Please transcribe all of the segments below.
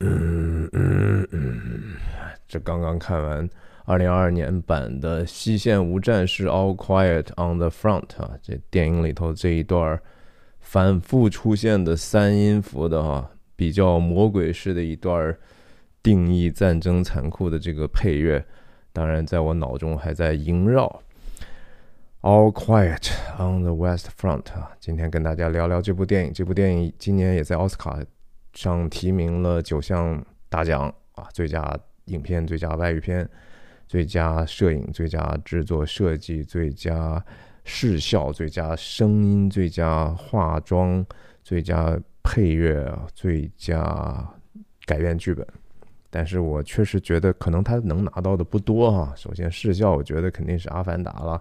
嗯嗯嗯，这刚刚看完二零二二年版的《西线无战事》，All Quiet on the Front 啊，这电影里头这一段反复出现的三音符的哈，比较魔鬼式的一段定义战争残酷的这个配乐，当然在我脑中还在萦绕。All Quiet on the West Front 啊，今天跟大家聊聊这部电影。这部电影今年也在奥斯卡。上提名了九项大奖啊，最佳影片、最佳外语片、最佳摄影、最佳制作设计、最佳视效、最佳声音、最佳化妆、最佳配乐、最佳改编剧本。但是我确实觉得，可能他能拿到的不多哈。首先视效，我觉得肯定是《阿凡达》了。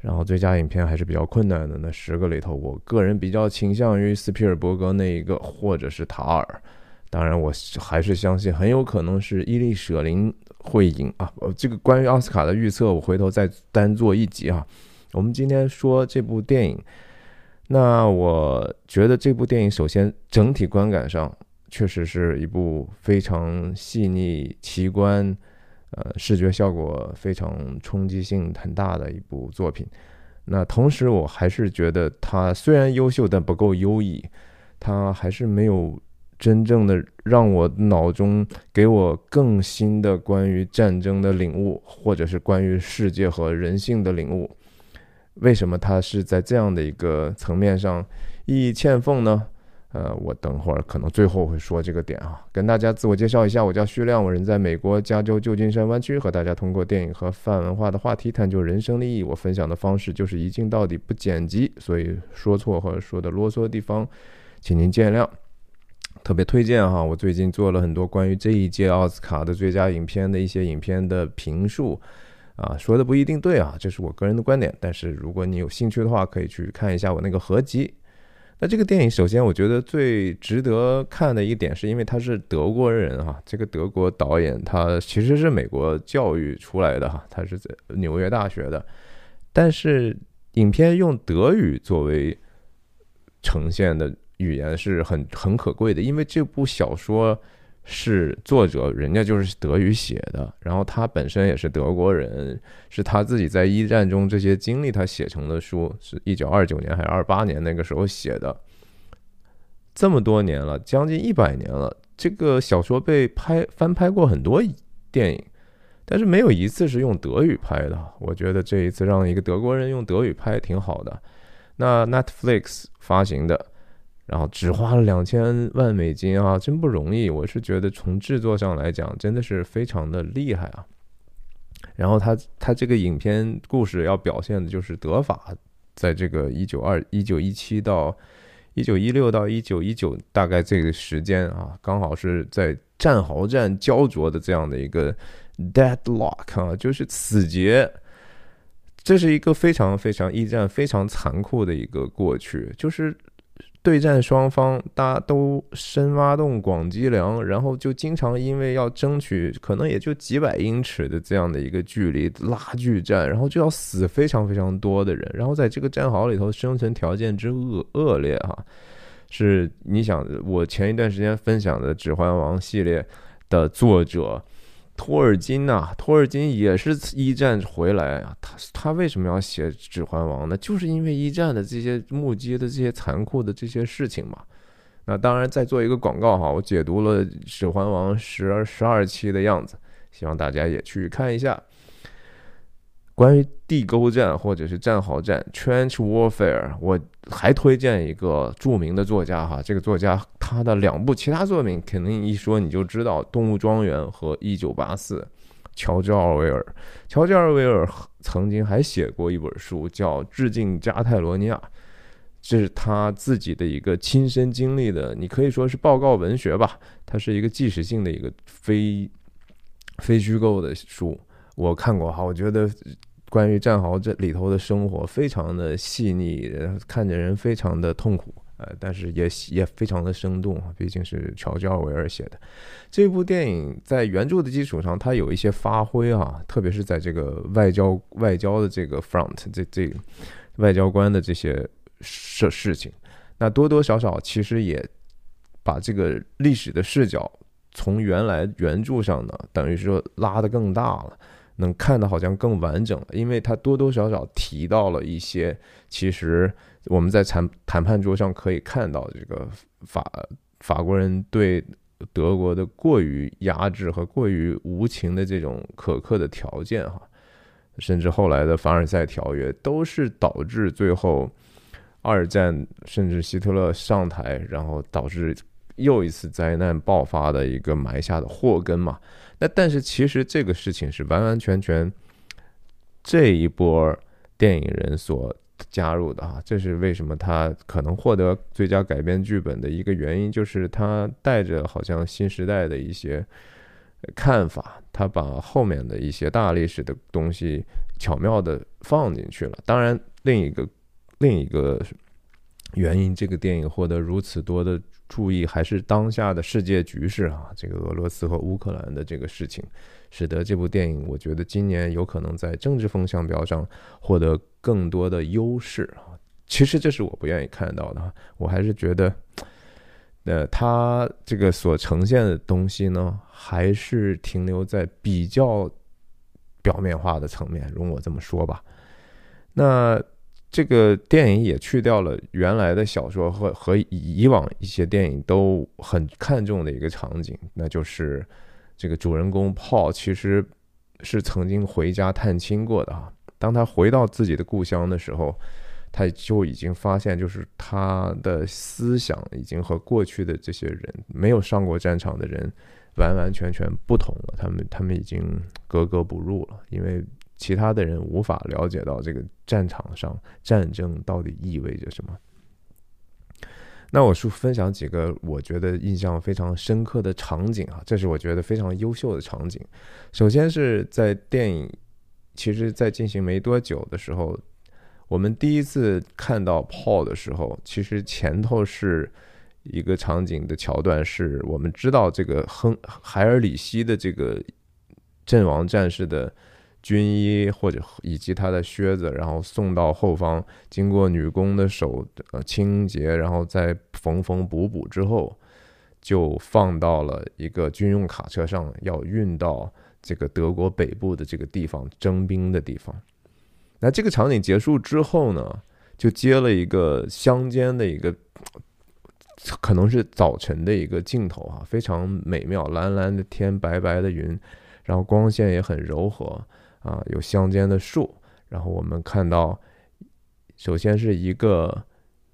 然后最佳影片还是比较困难的。那十个里头，我个人比较倾向于斯皮尔伯格那一个，或者是塔尔。当然，我还是相信很有可能是伊丽舍林会赢啊。呃这个关于奥斯卡的预测，我回头再单做一集啊。我们今天说这部电影，那我觉得这部电影首先整体观感上确实是一部非常细腻、奇观。呃，视觉效果非常冲击性很大的一部作品。那同时，我还是觉得它虽然优秀，但不够优异。它还是没有真正的让我脑中给我更新的关于战争的领悟，或者是关于世界和人性的领悟。为什么它是在这样的一个层面上意义欠奉呢？呃，我等会儿可能最后会说这个点啊，跟大家自我介绍一下，我叫徐亮，我人在美国加州旧金山湾区，和大家通过电影和泛文化的话题探究人生的意义。我分享的方式就是一镜到底，不剪辑，所以说错或者说的啰嗦的地方，请您见谅。特别推荐哈，我最近做了很多关于这一届奥斯卡的最佳影片的一些影片的评述，啊，说的不一定对啊，这是我个人的观点，但是如果你有兴趣的话，可以去看一下我那个合集。那这个电影，首先我觉得最值得看的一点，是因为他是德国人哈。这个德国导演他其实是美国教育出来的哈，他是在纽约大学的。但是影片用德语作为呈现的语言是很很可贵的，因为这部小说。是作者，人家就是德语写的，然后他本身也是德国人，是他自己在一战中这些经历，他写成的书，是一九二九年还是二八年那个时候写的，这么多年了，将近一百年了，这个小说被拍翻拍过很多电影，但是没有一次是用德语拍的。我觉得这一次让一个德国人用德语拍挺好的。那 Netflix 发行的。然后只花了两千万美金啊，真不容易。我是觉得从制作上来讲，真的是非常的厉害啊。然后他他这个影片故事要表现的就是德法在这个一九二一九一七到一九一六到一九一九大概这个时间啊，刚好是在战壕战焦灼的这样的一个 deadlock 啊，就是死结。这是一个非常非常一战非常残酷的一个过去，就是。对战双方，大家都深挖洞、广积粮，然后就经常因为要争取，可能也就几百英尺的这样的一个距离拉锯战，然后就要死非常非常多的人，然后在这个战壕里头生存条件之恶恶劣哈，是你想我前一段时间分享的《指环王》系列的作者。托尔金呐，托尔金也是一战回来啊，他他为什么要写《指环王》呢？就是因为一战的这些目击的这些残酷的这些事情嘛。那当然，再做一个广告哈，我解读了《指环王》十十二期的样子，希望大家也去看一下。关于地沟战或者是战壕战 （trench warfare），我还推荐一个著名的作家哈，这个作家他的两部其他作品肯定一说你就知道，《动物庄园》和《一九八四》。乔治·奥威尔，乔治·奥威尔曾经还写过一本书叫《致敬加泰罗尼亚》，这是他自己的一个亲身经历的，你可以说是报告文学吧，它是一个纪实性的一个非非虚构的书。我看过哈，我觉得关于战壕这里头的生活非常的细腻，看着人非常的痛苦，呃，但是也也非常的生动毕竟是乔治奥维尔写的这部电影，在原著的基础上，它有一些发挥啊，特别是在这个外交外交的这个 front 这这外交官的这些事事情，那多多少少其实也把这个历史的视角。从原来原著上呢，等于说拉得更大了，能看的好像更完整了，因为它多多少少提到了一些，其实我们在谈谈判桌上可以看到这个法法国人对德国的过于压制和过于无情的这种苛刻的条件哈。甚至后来的凡尔赛条约，都是导致最后二战，甚至希特勒上台，然后导致又一次灾难爆发的一个埋下的祸根嘛。那但是其实这个事情是完完全全这一波电影人所加入的哈，这是为什么他可能获得最佳改编剧本的一个原因，就是他带着好像新时代的一些。看法，他把后面的一些大历史的东西巧妙的放进去了。当然，另一个另一个原因，这个电影获得如此多的注意，还是当下的世界局势啊，这个俄罗斯和乌克兰的这个事情，使得这部电影，我觉得今年有可能在政治风向标上获得更多的优势啊。其实这是我不愿意看到的，我还是觉得。呃，它这个所呈现的东西呢，还是停留在比较表面化的层面，容我这么说吧。那这个电影也去掉了原来的小说和和以往一些电影都很看重的一个场景，那就是这个主人公 Paul 其实是曾经回家探亲过的啊。当他回到自己的故乡的时候。他就已经发现，就是他的思想已经和过去的这些人没有上过战场的人完完全全不同了。他们他们已经格格不入了，因为其他的人无法了解到这个战场上战争到底意味着什么。那我是分享几个我觉得印象非常深刻的场景啊，这是我觉得非常优秀的场景。首先是在电影其实在进行没多久的时候。我们第一次看到 Paul 的时候，其实前头是一个场景的桥段，是我们知道这个亨海尔里希的这个阵亡战士的军衣或者以及他的靴子，然后送到后方，经过女工的手呃清洁，然后再缝缝补补之后，就放到了一个军用卡车上，要运到这个德国北部的这个地方征兵的地方。那这个场景结束之后呢，就接了一个乡间的一个，可能是早晨的一个镜头啊，非常美妙，蓝蓝的天，白白的云，然后光线也很柔和啊，有乡间的树，然后我们看到，首先是一个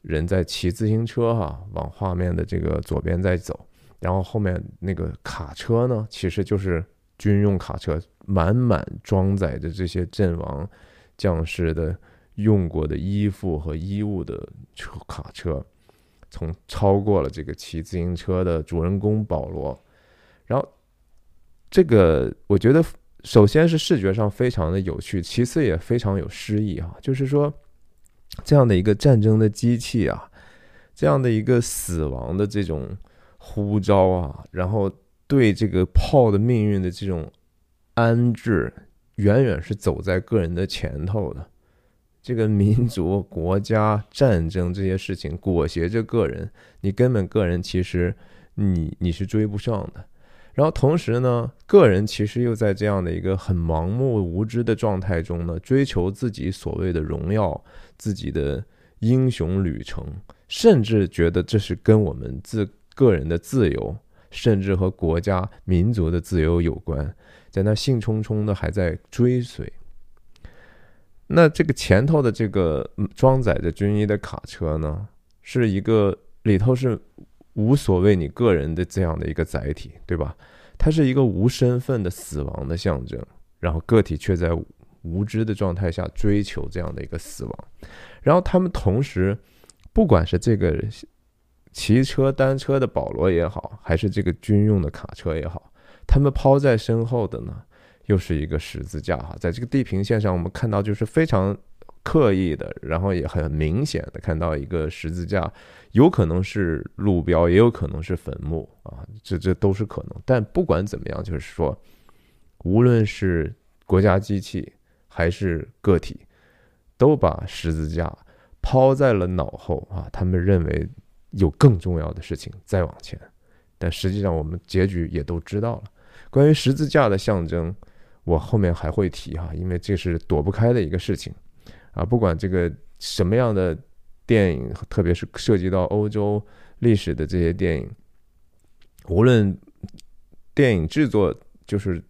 人在骑自行车哈，往画面的这个左边在走，然后后面那个卡车呢，其实就是军用卡车，满满装载着这些阵亡。将士的用过的衣服和衣物的车卡车，从超过了这个骑自行车的主人公保罗，然后这个我觉得首先是视觉上非常的有趣，其次也非常有诗意啊，就是说这样的一个战争的机器啊，这样的一个死亡的这种呼召啊，然后对这个炮的命运的这种安置。远远是走在个人的前头的，这个民族、国家、战争这些事情裹挟着个人，你根本个人其实你你是追不上的。然后同时呢，个人其实又在这样的一个很盲目无知的状态中呢，追求自己所谓的荣耀、自己的英雄旅程，甚至觉得这是跟我们自个人的自由，甚至和国家、民族的自由有关。在那兴冲冲的还在追随，那这个前头的这个装载着军医的卡车呢，是一个里头是无所谓你个人的这样的一个载体，对吧？它是一个无身份的死亡的象征，然后个体却在无知的状态下追求这样的一个死亡，然后他们同时，不管是这个骑车单车的保罗也好，还是这个军用的卡车也好。他们抛在身后的呢，又是一个十字架哈，在这个地平线上，我们看到就是非常刻意的，然后也很明显的看到一个十字架，有可能是路标，也有可能是坟墓啊，这这都是可能。但不管怎么样，就是说，无论是国家机器还是个体，都把十字架抛在了脑后啊，他们认为有更重要的事情再往前。但实际上我们结局也都知道了。关于十字架的象征，我后面还会提哈，因为这是躲不开的一个事情啊。不管这个什么样的电影，特别是涉及到欧洲历史的这些电影，无论电影制作就是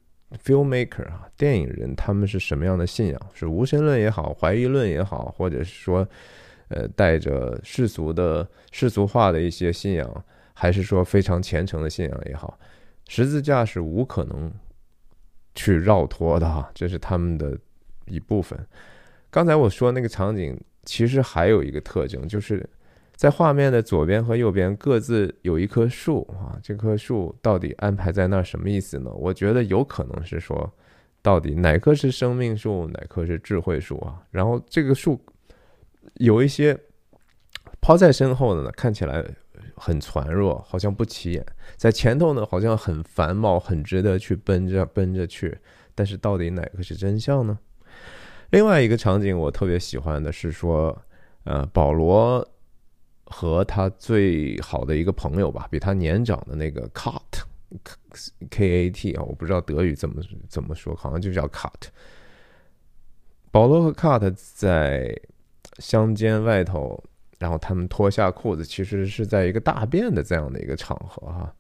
filmmaker 啊，电影人他们是什么样的信仰，是无神论也好，怀疑论也好，或者是说呃带着世俗的世俗化的一些信仰，还是说非常虔诚的信仰也好。十字架是无可能去绕脱的哈，这是他们的一部分。刚才我说那个场景，其实还有一个特征，就是在画面的左边和右边各自有一棵树啊。这棵树到底安排在那儿什么意思呢？我觉得有可能是说，到底哪棵是生命树，哪棵是智慧树啊？然后这个树有一些抛在身后的呢，看起来。很孱弱，好像不起眼；在前头呢，好像很繁茂，很值得去奔着奔着去。但是到底哪个是真相呢？另外一个场景我特别喜欢的是说，呃，保罗和他最好的一个朋友吧，比他年长的那个 Cut，K A T 啊，我不知道德语怎么怎么说，好像就叫 Cut。保罗和 Cut 在乡间外头。然后他们脱下裤子，其实是在一个大便的这样的一个场合哈，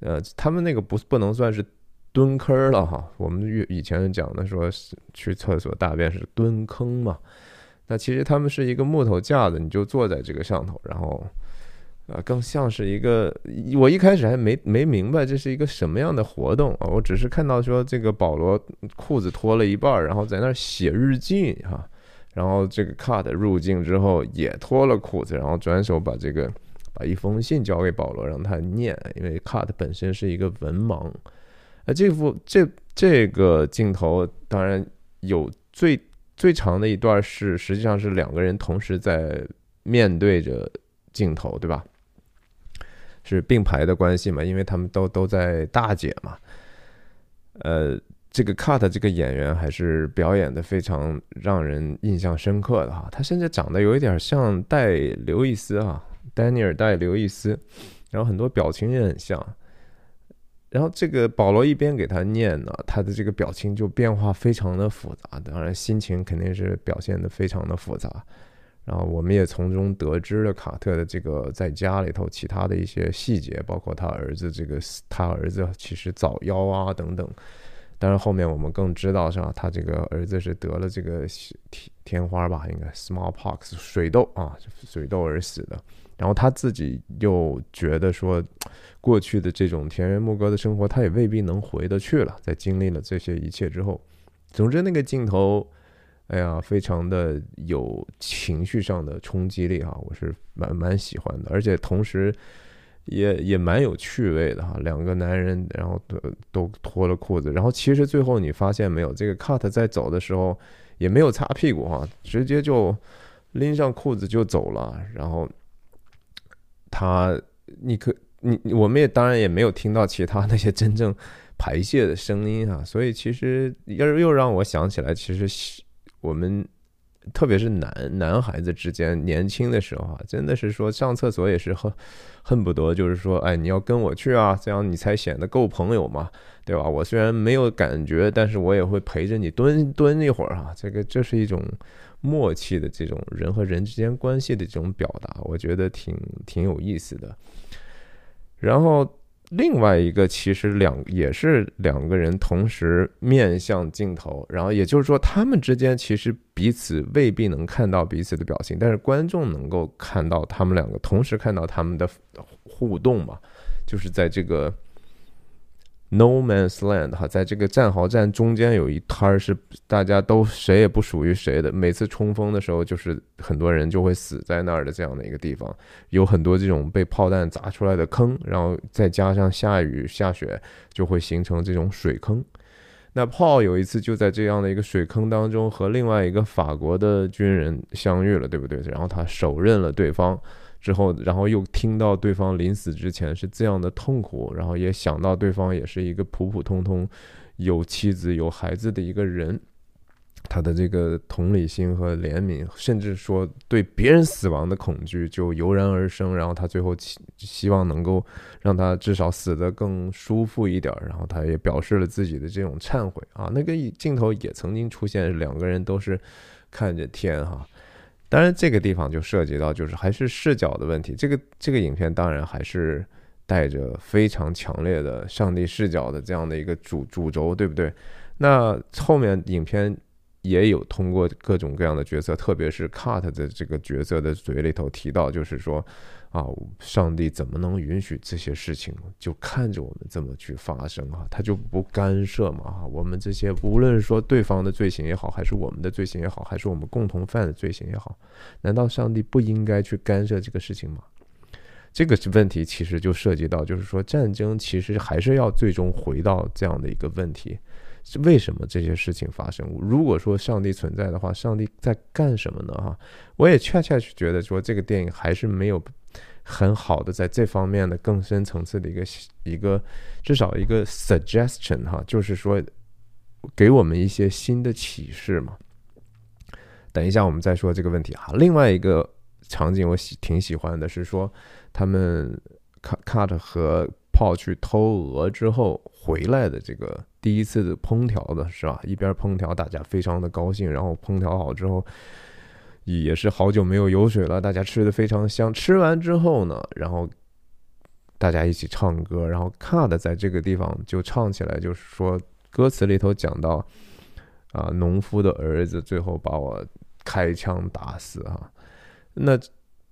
呃，他们那个不不能算是蹲坑了哈。我们以以前讲的说是去厕所大便是蹲坑嘛，那其实他们是一个木头架子，你就坐在这个上头，然后啊，更像是一个，我一开始还没没明白这是一个什么样的活动啊，我只是看到说这个保罗裤子脱了一半，然后在那写日记哈。然后这个 cut 入境之后也脱了裤子，然后转手把这个把一封信交给保罗，让他念，因为 cut 本身是一个文盲。啊，这幅这这个镜头当然有最最长的一段是实际上是两个人同时在面对着镜头，对吧？是并排的关系嘛，因为他们都都在大姐嘛，呃。这个 cut 这个演员还是表演的非常让人印象深刻的哈，他甚至长得有一点像戴刘易斯哈，丹尼尔戴刘易斯，然后很多表情也很像。然后这个保罗一边给他念呢，他的这个表情就变化非常的复杂，当然心情肯定是表现的非常的复杂。然后我们也从中得知了卡特的这个在家里头其他的一些细节，包括他儿子这个他儿子其实早夭啊等等。当然，后面我们更知道是吧？他这个儿子是得了这个天天花吧，应该 smallpox 水痘啊，水痘而死的。然后他自己又觉得说，过去的这种田园牧歌的生活，他也未必能回得去了。在经历了这些一切之后，总之那个镜头，哎呀，非常的有情绪上的冲击力哈，我是蛮蛮喜欢的，而且同时。也也蛮有趣味的哈，两个男人，然后都都脱了裤子，然后其实最后你发现没有，这个 cut 在走的时候也没有擦屁股哈，直接就拎上裤子就走了，然后他，你可你我们也当然也没有听到其他那些真正排泄的声音啊，所以其实又又让我想起来，其实我们。特别是男男孩子之间，年轻的时候啊，真的是说上厕所也是恨恨不得，就是说，哎，你要跟我去啊，这样你才显得够朋友嘛，对吧？我虽然没有感觉，但是我也会陪着你蹲蹲一会儿啊。这个这是一种默契的这种人和人之间关系的这种表达，我觉得挺挺有意思的。然后。另外一个其实两也是两个人同时面向镜头，然后也就是说他们之间其实彼此未必能看到彼此的表情，但是观众能够看到他们两个同时看到他们的互动嘛，就是在这个。No man's land 哈，在这个战壕战中间有一摊儿是大家都谁也不属于谁的。每次冲锋的时候，就是很多人就会死在那儿的这样的一个地方，有很多这种被炮弹砸出来的坑，然后再加上下雨下雪，就会形成这种水坑。那炮有一次就在这样的一个水坑当中和另外一个法国的军人相遇了，对不对？然后他手刃了对方。之后，然后又听到对方临死之前是这样的痛苦，然后也想到对方也是一个普普通通有妻子有孩子的一个人，他的这个同理心和怜悯，甚至说对别人死亡的恐惧就油然而生。然后他最后希希望能够让他至少死得更舒服一点。然后他也表示了自己的这种忏悔啊。那个镜头也曾经出现，两个人都是看着天哈。当然这个地方就涉及到就是还是视角的问题。这个这个影片当然还是带着非常强烈的上帝视角的这样的一个主主轴，对不对？那后面影片。也有通过各种各样的角色，特别是 Cut 的这个角色的嘴里头提到，就是说，啊，上帝怎么能允许这些事情就看着我们这么去发生啊？他就不干涉嘛？哈，我们这些无论说对方的罪行也好，还是我们的罪行也好，还是我们共同犯的罪行也好，难道上帝不应该去干涉这个事情吗？这个问题其实就涉及到，就是说战争其实还是要最终回到这样的一个问题。为什么这些事情发生？如果说上帝存在的话，上帝在干什么呢？哈，我也恰恰是觉得说，这个电影还是没有很好的在这方面的更深层次的一个一个至少一个 suggestion 哈，就是说给我们一些新的启示嘛。等一下我们再说这个问题哈。另外一个场景我喜挺喜欢的是说，他们 cut 和 Paul 去偷鹅之后回来的这个。第一次的烹调的是吧？一边烹调，大家非常的高兴。然后烹调好之后，也是好久没有油水了，大家吃的非常香。吃完之后呢，然后大家一起唱歌。然后 Card 在这个地方就唱起来，就是说歌词里头讲到啊，农夫的儿子最后把我开枪打死啊。那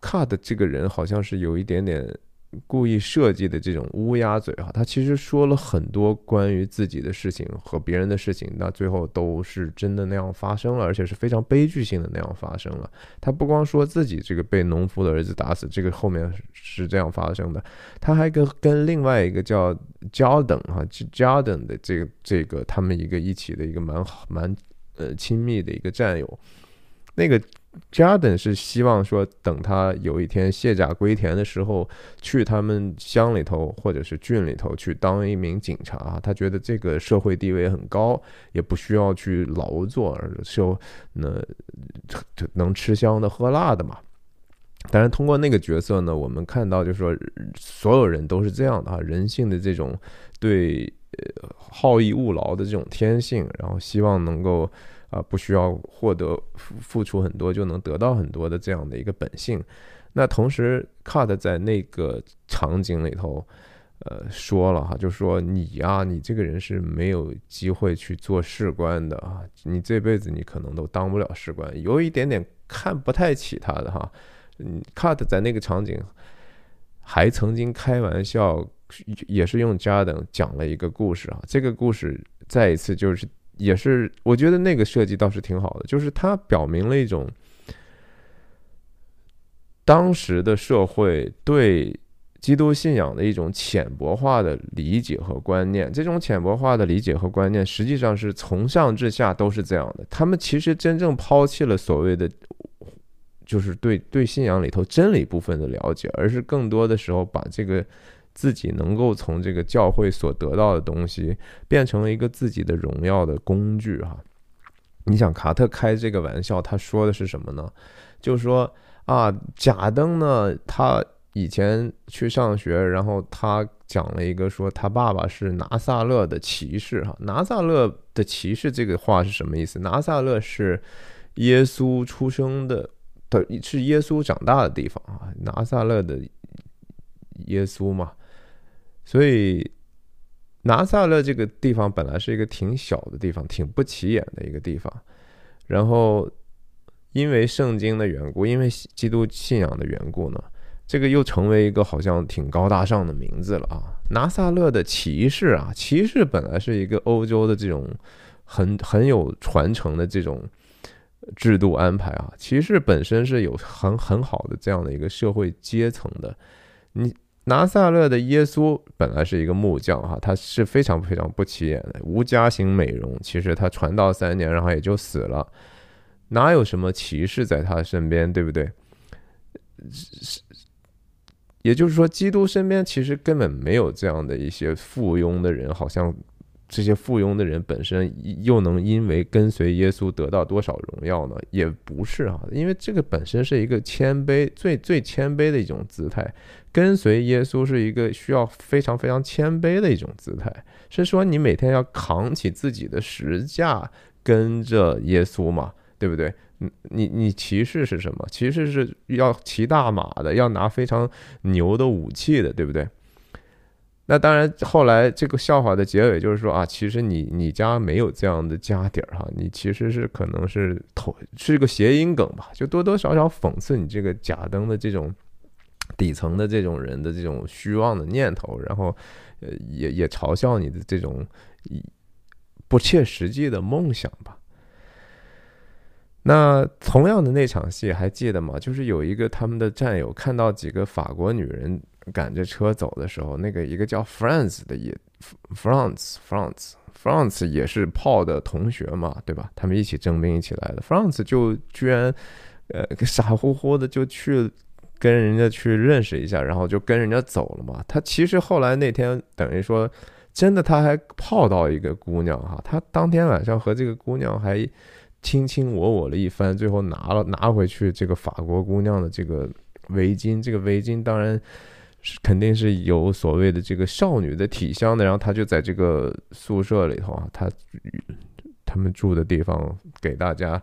Card 这个人好像是有一点点。故意设计的这种乌鸦嘴哈，他其实说了很多关于自己的事情和别人的事情，那最后都是真的那样发生了，而且是非常悲剧性的那样发生了。他不光说自己这个被农夫的儿子打死，这个后面是这样发生的，他还跟跟另外一个叫 Jordan 哈，Jordan 的这个这个他们一个一起的一个蛮好蛮呃亲密的一个战友，那个。Jordan 是希望说，等他有一天卸甲归田的时候，去他们乡里头或者是郡里头去当一名警察。他觉得这个社会地位很高，也不需要去劳作，而就那能吃香的喝辣的嘛。当然，通过那个角色呢，我们看到就是说，所有人都是这样的啊，人性的这种对好逸恶劳的这种天性，然后希望能够。啊，不需要获得付付出很多就能得到很多的这样的一个本性。那同时，Cut 在那个场景里头，呃，说了哈，就说你呀，你这个人是没有机会去做士官的啊，你这辈子你可能都当不了士官，有一点点看不太起他的哈。嗯，Cut 在那个场景还曾经开玩笑，也是用 Jordan 讲了一个故事啊，这个故事再一次就是。也是，我觉得那个设计倒是挺好的，就是它表明了一种当时的社会对基督信仰的一种浅薄化的理解和观念。这种浅薄化的理解和观念，实际上是从上至下都是这样的。他们其实真正抛弃了所谓的，就是对对信仰里头真理部分的了解，而是更多的时候把这个。自己能够从这个教会所得到的东西，变成了一个自己的荣耀的工具哈。你想卡特开这个玩笑，他说的是什么呢？就是说啊，贾登呢，他以前去上学，然后他讲了一个说他爸爸是拿撒勒的骑士哈。拿撒勒的骑士这个话是什么意思？拿撒勒是耶稣出生的的，是耶稣长大的地方啊。拿撒勒的耶稣嘛。所以，拿撒勒这个地方本来是一个挺小的地方，挺不起眼的一个地方。然后，因为圣经的缘故，因为基督信仰的缘故呢，这个又成为一个好像挺高大上的名字了啊。拿撒勒的骑士啊，骑士本来是一个欧洲的这种很很有传承的这种制度安排啊。骑士本身是有很很好的这样的一个社会阶层的，你。拿撒勒的耶稣本来是一个木匠哈，他是非常非常不起眼的，无家型美容。其实他传道三年，然后也就死了，哪有什么骑士在他身边，对不对？是，也就是说，基督身边其实根本没有这样的一些附庸的人，好像这些附庸的人本身又能因为跟随耶稣得到多少荣耀呢？也不是啊，因为这个本身是一个谦卑，最最谦卑的一种姿态。跟随耶稣是一个需要非常非常谦卑的一种姿态，是说你每天要扛起自己的十架，跟着耶稣嘛，对不对？你你你骑士是什么？骑士是要骑大马的，要拿非常牛的武器的，对不对？那当然，后来这个笑话的结尾就是说啊，其实你你家没有这样的家底儿哈，你其实是可能是头是个谐音梗吧，就多多少少讽刺你这个假登的这种底层的这种人的这种虚妄的念头，然后呃也也嘲笑你的这种不切实际的梦想吧。那同样的那场戏还记得吗？就是有一个他们的战友看到几个法国女人。赶着车走的时候，那个一个叫 France 的也，France，France，France 也是炮的同学嘛，对吧？他们一起征兵一起来的。France 就居然，呃，傻乎乎的就去跟人家去认识一下，然后就跟人家走了嘛。他其实后来那天等于说，真的他还泡到一个姑娘哈，他当天晚上和这个姑娘还卿卿我我了一番，最后拿了拿回去这个法国姑娘的这个围巾，这个围巾当然是。肯定是有所谓的这个少女的体香的，然后他就在这个宿舍里头啊，他他们住的地方给大家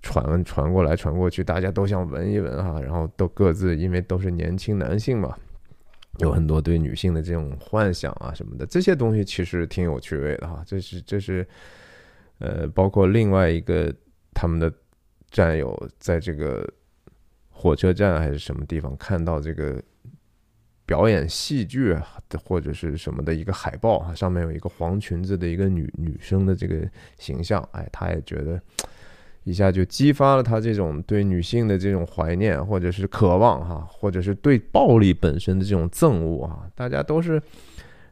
传传过来传过去，大家都想闻一闻哈，然后都各自因为都是年轻男性嘛，有很多对女性的这种幻想啊什么的，这些东西其实挺有趣味的哈。这是这是呃，包括另外一个他们的战友在这个火车站还是什么地方看到这个。表演戏剧或者是什么的一个海报啊，上面有一个黄裙子的一个女女生的这个形象，哎，他也觉得一下就激发了他这种对女性的这种怀念或者是渴望哈，或者是对暴力本身的这种憎恶啊，大家都是，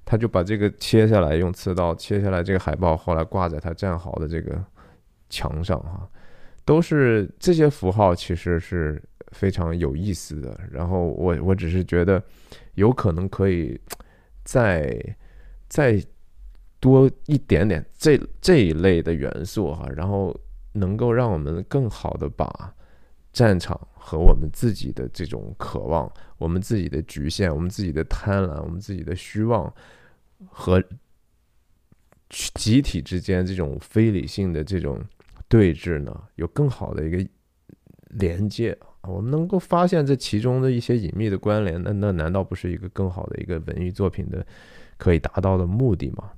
他就把这个切下来，用刺刀切下来这个海报，后来挂在他战壕的这个墙上哈，都是这些符号其实是非常有意思的。然后我我只是觉得。有可能可以再再多一点点这这一类的元素哈，然后能够让我们更好的把战场和我们自己的这种渴望、我们自己的局限、我们自己的贪婪、我们自己的虚妄和集体之间这种非理性的这种对峙呢，有更好的一个连接。我们能够发现这其中的一些隐秘的关联，那那难道不是一个更好的一个文艺作品的可以达到的目的吗？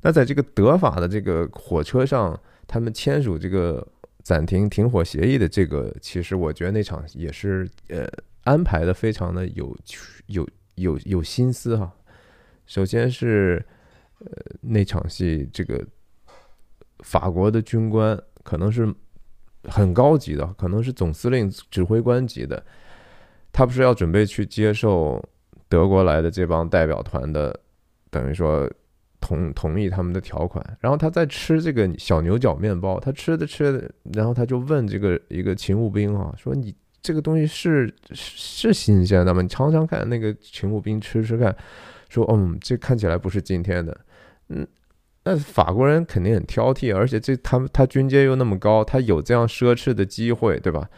那在这个德法的这个火车上，他们签署这个暂停停火协议的这个，其实我觉得那场也是呃安排的非常的有有有有心思哈。首先是呃那场戏，这个法国的军官可能是。很高级的，可能是总司令、指挥官级的，他不是要准备去接受德国来的这帮代表团的，等于说同同意他们的条款。然后他在吃这个小牛角面包，他吃的吃的，然后他就问这个一个勤务兵啊，说你这个东西是是新鲜的吗？你尝尝看。那个勤务兵吃吃看，说嗯，这看起来不是今天的，嗯。那法国人肯定很挑剔，而且这他们他军阶又那么高，他有这样奢侈的机会，对吧？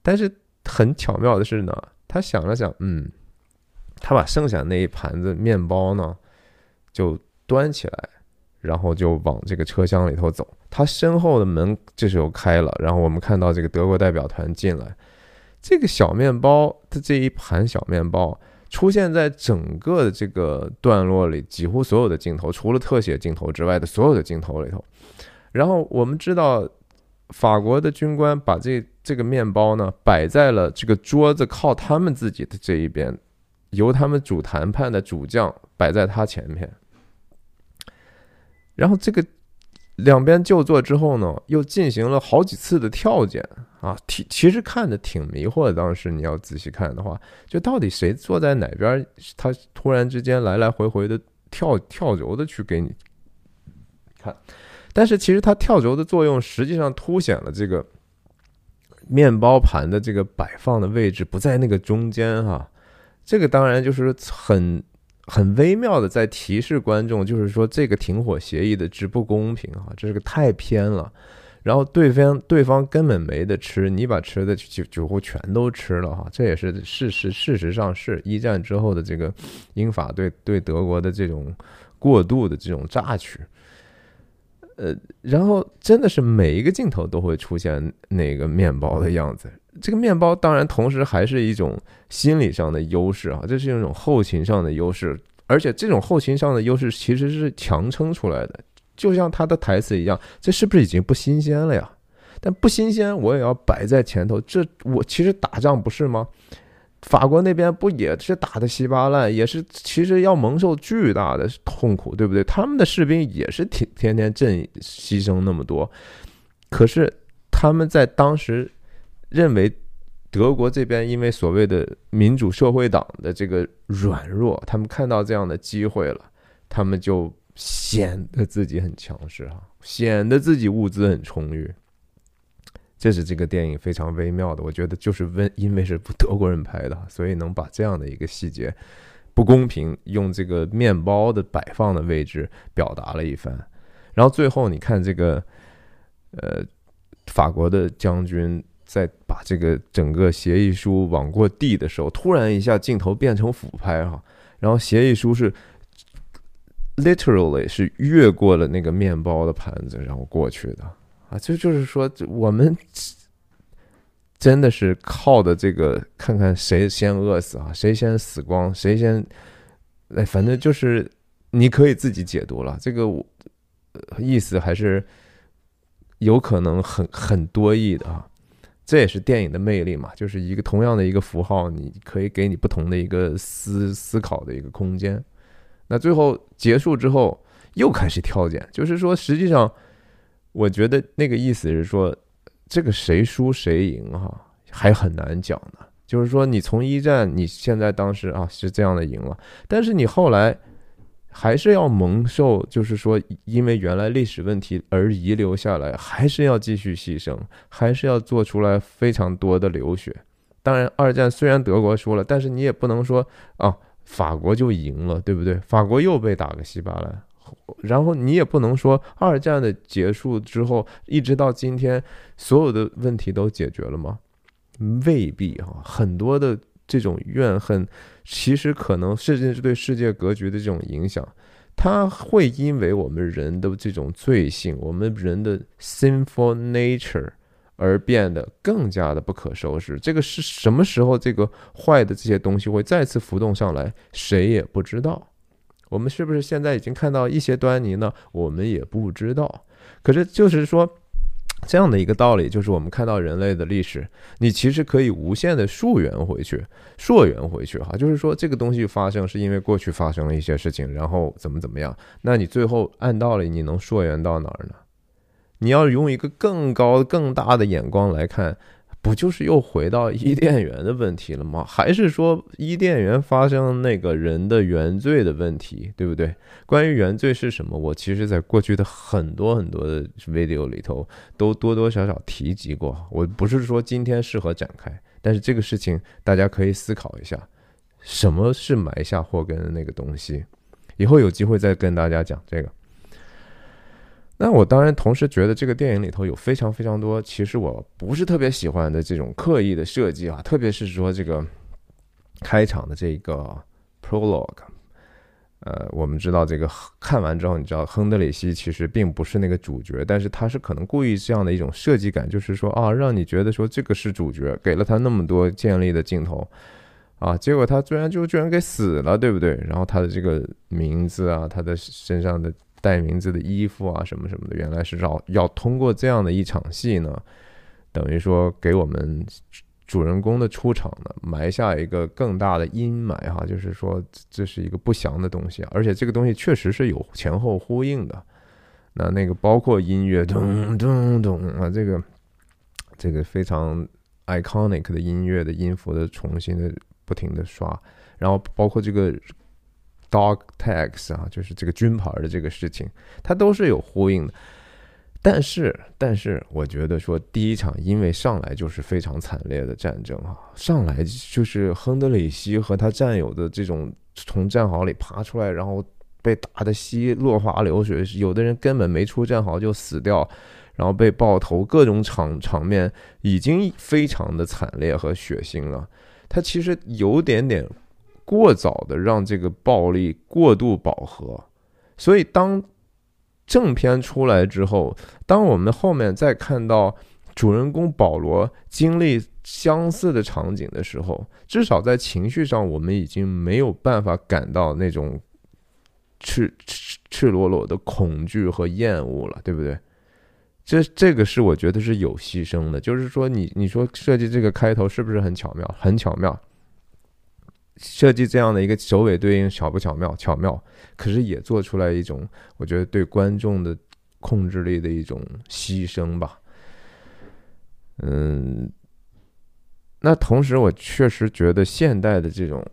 但是很巧妙的是呢，他想了想，嗯，他把剩下那一盘子面包呢，就端起来，然后就往这个车厢里头走。他身后的门这时候开了，然后我们看到这个德国代表团进来，这个小面包他这一盘小面包。出现在整个的这个段落里，几乎所有的镜头，除了特写镜头之外的所有的镜头里头。然后我们知道，法国的军官把这这个面包呢摆在了这个桌子靠他们自己的这一边，由他们主谈判的主将摆在他前面。然后这个。两边就坐之后呢，又进行了好几次的跳剪啊，其其实看的挺迷惑的。当时你要仔细看的话，就到底谁坐在哪边，他突然之间来来回回的跳跳轴的去给你看。但是其实它跳轴的作用，实际上凸显了这个面包盘的这个摆放的位置不在那个中间哈。这个当然就是很很微妙的在提示观众，就是说这个停火协议的之不公平啊，这是个太偏了。然后对方对方根本没得吃，你把吃的几几乎全都吃了哈，这也是事实。事实上是一战之后的这个英法对对德国的这种过度的这种榨取。呃，然后真的是每一个镜头都会出现那个面包的样子。这个面包当然同时还是一种心理上的优势啊，这是一种后勤上的优势，而且这种后勤上的优势其实是强撑出来的。就像他的台词一样，这是不是已经不新鲜了呀？但不新鲜，我也要摆在前头。这我其实打仗不是吗？法国那边不也是打的稀巴烂，也是其实要蒙受巨大的痛苦，对不对？他们的士兵也是天天天阵牺牲那么多，可是他们在当时认为德国这边因为所谓的民主社会党的这个软弱，他们看到这样的机会了，他们就。显得自己很强势哈，显得自己物资很充裕，这是这个电影非常微妙的。我觉得就是温，因为是德国人拍的，所以能把这样的一个细节不公平用这个面包的摆放的位置表达了一番。然后最后你看这个，呃，法国的将军在把这个整个协议书往过递的时候，突然一下镜头变成俯拍哈，然后协议书是。Literally 是越过了那个面包的盘子，然后过去的啊，就就是说，我们真的是靠的这个，看看谁先饿死啊，谁先死光，谁先，哎，反正就是你可以自己解读了，这个我意思还是有可能很很多义的啊，这也是电影的魅力嘛，就是一个同样的一个符号，你可以给你不同的一个思思考的一个空间。那最后结束之后又开始挑拣，就是说，实际上我觉得那个意思是说，这个谁输谁赢哈，还很难讲呢。就是说，你从一战，你现在当时啊是这样的赢了，但是你后来还是要蒙受，就是说，因为原来历史问题而遗留下来，还是要继续牺牲，还是要做出来非常多的流血。当然，二战虽然德国输了，但是你也不能说啊。法国就赢了，对不对？法国又被打个稀巴烂，然后你也不能说二战的结束之后，一直到今天，所有的问题都解决了吗？未必哈，很多的这种怨恨，其实可能甚至是对世界格局的这种影响，它会因为我们人的这种罪性，我们人的 sinful nature。而变得更加的不可收拾。这个是什么时候？这个坏的这些东西会再次浮动上来，谁也不知道。我们是不是现在已经看到一些端倪呢？我们也不知道。可是就是说，这样的一个道理，就是我们看到人类的历史，你其实可以无限的溯源回去，溯源回去哈。就是说，这个东西发生是因为过去发生了一些事情，然后怎么怎么样？那你最后按道理，你能溯源到哪儿呢？你要用一个更高、更大的眼光来看，不就是又回到 伊甸园的问题了吗？还是说伊甸园发生那个人的原罪的问题，对不对？关于原罪是什么，我其实在过去的很多很多的 video 里头都多多少少提及过。我不是说今天适合展开，但是这个事情大家可以思考一下，什么是埋下祸根的那个东西？以后有机会再跟大家讲这个。那我当然同时觉得这个电影里头有非常非常多，其实我不是特别喜欢的这种刻意的设计啊，特别是说这个开场的这个 prologue，呃，我们知道这个看完之后，你知道亨德里希其实并不是那个主角，但是他是可能故意这样的一种设计感，就是说啊，让你觉得说这个是主角，给了他那么多建立的镜头啊，结果他居然就居然给死了，对不对？然后他的这个名字啊，他的身上的。带名字的衣服啊，什么什么的，原来是要要通过这样的一场戏呢，等于说给我们主人公的出场呢埋下一个更大的阴霾哈，就是说这是一个不祥的东西，而且这个东西确实是有前后呼应的。那那个包括音乐咚咚咚啊，这个这个非常 iconic 的音乐的音符的重新的不停的刷，然后包括这个。Dog tags 啊，就是这个军牌的这个事情，它都是有呼应的。但是，但是，我觉得说第一场因为上来就是非常惨烈的战争啊，上来就是亨德里希和他战友的这种从战壕里爬出来，然后被打得稀落花流水，有的人根本没出战壕就死掉，然后被爆头，各种场场面已经非常的惨烈和血腥了。他其实有点点过早的让这个暴力过度饱和，所以当。正片出来之后，当我们后面再看到主人公保罗经历相似的场景的时候，至少在情绪上，我们已经没有办法感到那种赤赤赤裸裸的恐惧和厌恶了，对不对？这这个是我觉得是有牺牲的，就是说，你你说设计这个开头是不是很巧妙？很巧妙。设计这样的一个首尾对应巧不巧妙？巧妙，可是也做出来一种我觉得对观众的控制力的一种牺牲吧。嗯，那同时我确实觉得现代的这种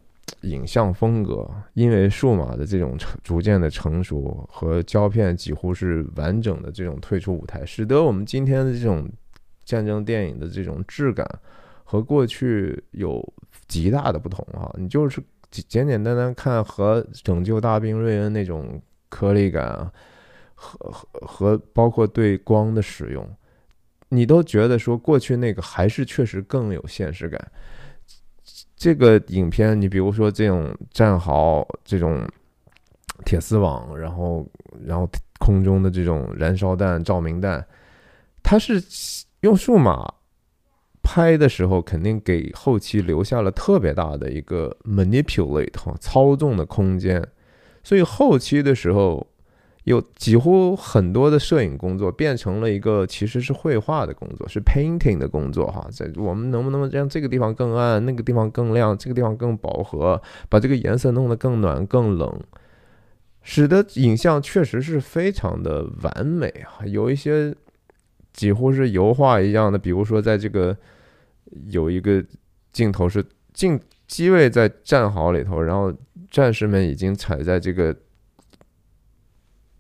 影像风格，因为数码的这种逐渐的成熟和胶片几乎是完整的这种退出舞台，使得我们今天的这种战争电影的这种质感和过去有。极大的不同啊，你就是简简单单看和《拯救大兵瑞恩》那种颗粒感，和和和包括对光的使用，你都觉得说过去那个还是确实更有现实感。这个影片，你比如说这种战壕、这种铁丝网，然后然后空中的这种燃烧弹、照明弹，它是用数码。拍的时候肯定给后期留下了特别大的一个 manipulate 哈操纵的空间，所以后期的时候有几乎很多的摄影工作变成了一个其实是绘画的工作，是 painting 的工作哈。在我们能不能让这个地方更暗，那个地方更亮，这个地方更饱和，把这个颜色弄得更暖更冷，使得影像确实是非常的完美啊。有一些几乎是油画一样的，比如说在这个。有一个镜头是镜机位在战壕里头，然后战士们已经踩在这个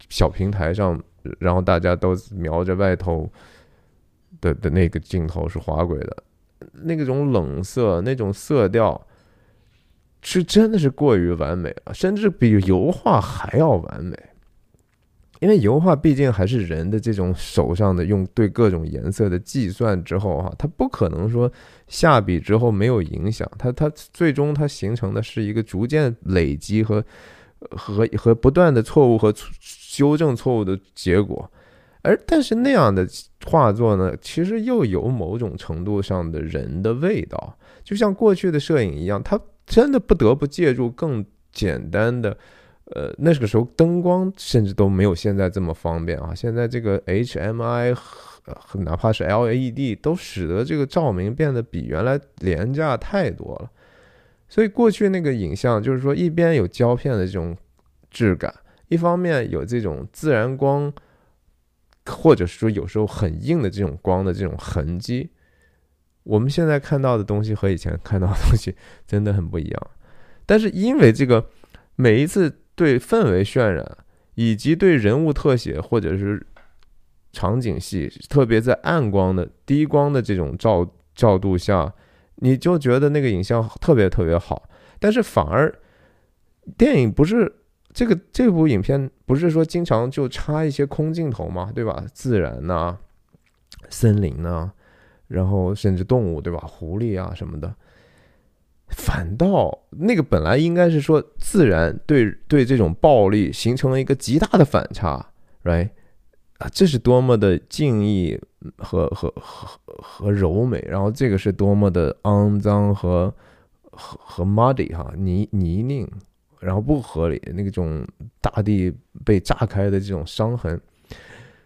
小平台上，然后大家都瞄着外头的的那个镜头是滑轨的，那种冷色那种色调是真的是过于完美了，甚至比油画还要完美。因为油画毕竟还是人的这种手上的用对各种颜色的计算之后哈，它不可能说下笔之后没有影响，它它最终它形成的是一个逐渐累积和和和不断的错误和修正错误的结果，而但是那样的画作呢，其实又有某种程度上的人的味道，就像过去的摄影一样，它真的不得不借助更简单的。呃，那个时候灯光甚至都没有现在这么方便啊！现在这个 HMI 和哪怕是 LED 都使得这个照明变得比原来廉价太多了。所以过去那个影像就是说，一边有胶片的这种质感，一方面有这种自然光，或者是说有时候很硬的这种光的这种痕迹。我们现在看到的东西和以前看到的东西真的很不一样。但是因为这个每一次。对氛围渲染，以及对人物特写或者是场景戏，特别在暗光的低光的这种照照度下，你就觉得那个影像特别特别好。但是反而电影不是这个这部影片不是说经常就插一些空镜头嘛，对吧？自然呐，森林呐，然后甚至动物，对吧？狐狸啊什么的。反倒那个本来应该是说自然对对这种暴力形成了一个极大的反差，right 啊，这是多么的敬意和和和和柔美，然后这个是多么的肮脏和和和 muddy 哈泥泥泞，然后不合理那种大地被炸开的这种伤痕，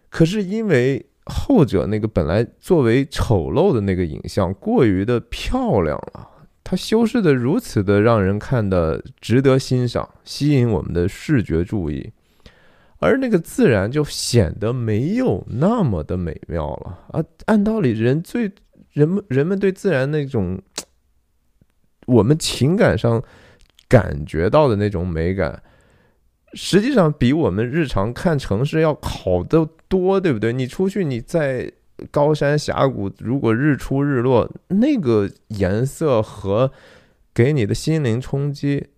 可是因为后者那个本来作为丑陋的那个影像过于的漂亮了。它修饰的如此的让人看的值得欣赏，吸引我们的视觉注意，而那个自然就显得没有那么的美妙了啊！按道理，人最人们人们对自然那种我们情感上感觉到的那种美感，实际上比我们日常看城市要好得多，对不对？你出去，你在高山峡谷，如果日出日落，那个颜色和给你的心灵冲击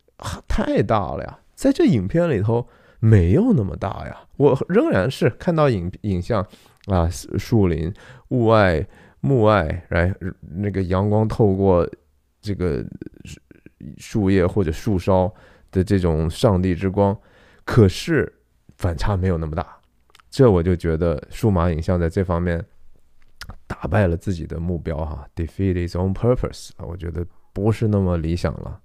太大了呀！在这影片里头没有那么大呀。我仍然是看到影影像啊，树林、雾外、幕外，来那个阳光透过这个树叶或者树梢的这种上帝之光。可是反差没有那么大，这我就觉得数码影像在这方面打败了自己的目标哈，defeat its own purpose 啊，我觉得不是那么理想了。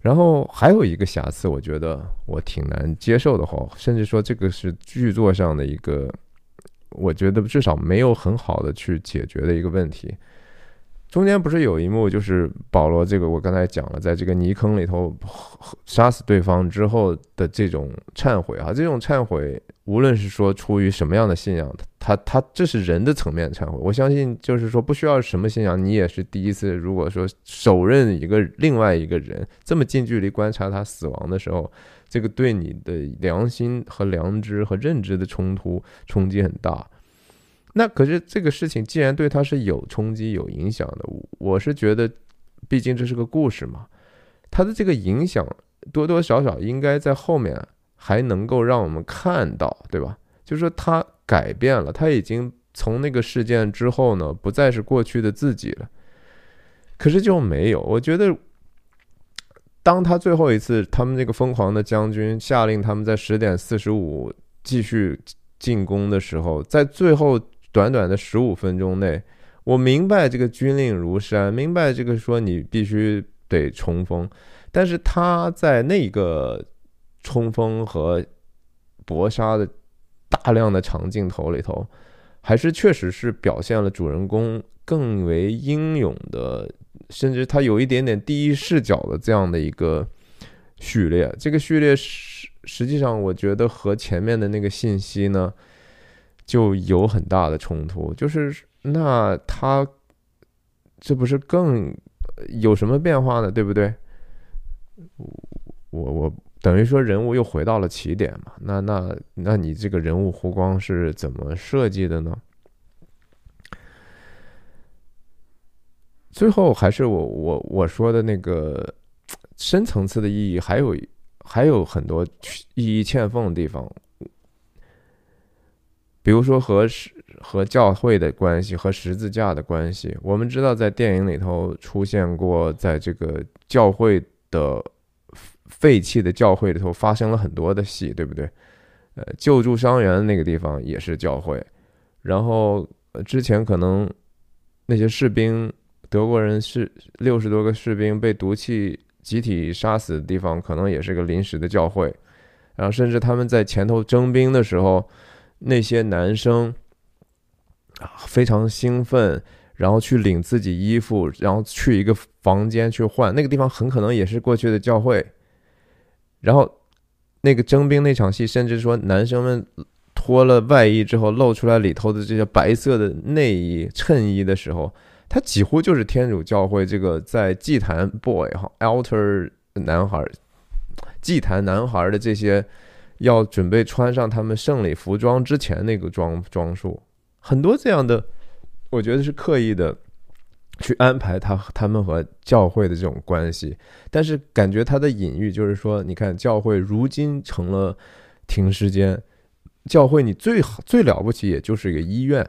然后还有一个瑕疵，我觉得我挺难接受的哈，甚至说这个是剧作上的一个，我觉得至少没有很好的去解决的一个问题。中间不是有一幕，就是保罗这个我刚才讲了，在这个泥坑里头杀死对方之后的这种忏悔啊，这种忏悔，无论是说出于什么样的信仰，他他这是人的层面忏悔。我相信，就是说不需要什么信仰，你也是第一次。如果说手刃一个另外一个人，这么近距离观察他死亡的时候，这个对你的良心和良知和认知的冲突冲击很大。那可是这个事情，既然对他是有冲击、有影响的，我是觉得，毕竟这是个故事嘛，他的这个影响多多少少应该在后面还能够让我们看到，对吧？就是说他改变了，他已经从那个事件之后呢，不再是过去的自己了。可是就没有，我觉得，当他最后一次，他们那个疯狂的将军下令他们在十点四十五继续进攻的时候，在最后。短短的十五分钟内，我明白这个军令如山，明白这个说你必须得冲锋，但是他在那个冲锋和搏杀的大量的长镜头里头，还是确实是表现了主人公更为英勇的，甚至他有一点点第一视角的这样的一个序列。这个序列实实际上，我觉得和前面的那个信息呢。就有很大的冲突，就是那他这不是更有什么变化呢？对不对？我我等于说人物又回到了起点嘛？那那那你这个人物弧光是怎么设计的呢？最后还是我我我说的那个深层次的意义，还有还有很多意义欠奉的地方。比如说和十和教会的关系，和十字架的关系，我们知道在电影里头出现过，在这个教会的废弃的教会里头发生了很多的戏，对不对？呃，救助伤员那个地方也是教会，然后之前可能那些士兵，德国人是六十多个士兵被毒气集体杀死的地方，可能也是个临时的教会，然后甚至他们在前头征兵的时候。那些男生啊，非常兴奋，然后去领自己衣服，然后去一个房间去换。那个地方很可能也是过去的教会。然后那个征兵那场戏，甚至说男生们脱了外衣之后，露出来里头的这些白色的内衣、衬衣的时候，他几乎就是天主教会这个在祭坛 boy 哈，altar 男孩，祭坛男孩的这些。要准备穿上他们胜利服装之前那个装装束，很多这样的，我觉得是刻意的去安排他他们和教会的这种关系。但是感觉他的隐喻就是说，你看教会如今成了停尸间，教会你最好最了不起也就是一个医院，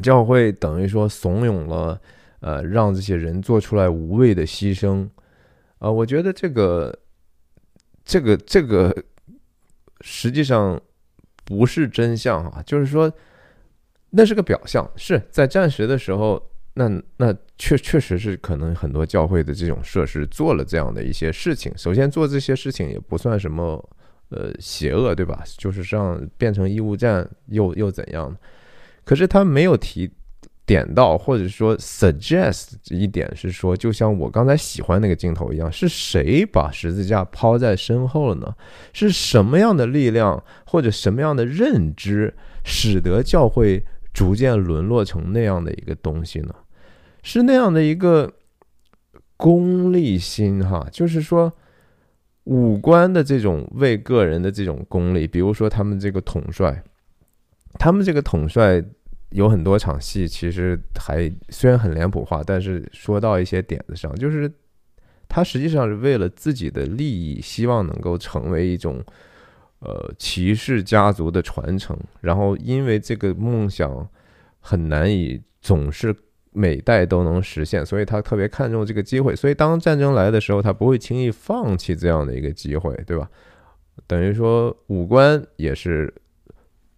教会等于说怂恿了呃让这些人做出来无谓的牺牲，啊，我觉得这个这个这个。实际上不是真相啊，就是说那是个表象，是在战时的时候，那那确确实是可能很多教会的这种设施做了这样的一些事情。首先做这些事情也不算什么呃邪恶，对吧？就是让变成医务站又又怎样？可是他没有提。点到或者说 suggest 一点是说，就像我刚才喜欢那个镜头一样，是谁把十字架抛在身后了呢？是什么样的力量或者什么样的认知，使得教会逐渐沦落成那样的一个东西呢？是那样的一个功利心哈，就是说，五官的这种为个人的这种功利，比如说他们这个统帅，他们这个统帅有很多场戏，其实还虽然很脸谱化，但是说到一些点子上，就是他实际上是为了自己的利益，希望能够成为一种呃骑士家族的传承，然后因为这个梦想很难以总是。每代都能实现，所以他特别看重这个机会。所以当战争来的时候，他不会轻易放弃这样的一个机会，对吧？等于说，五官也是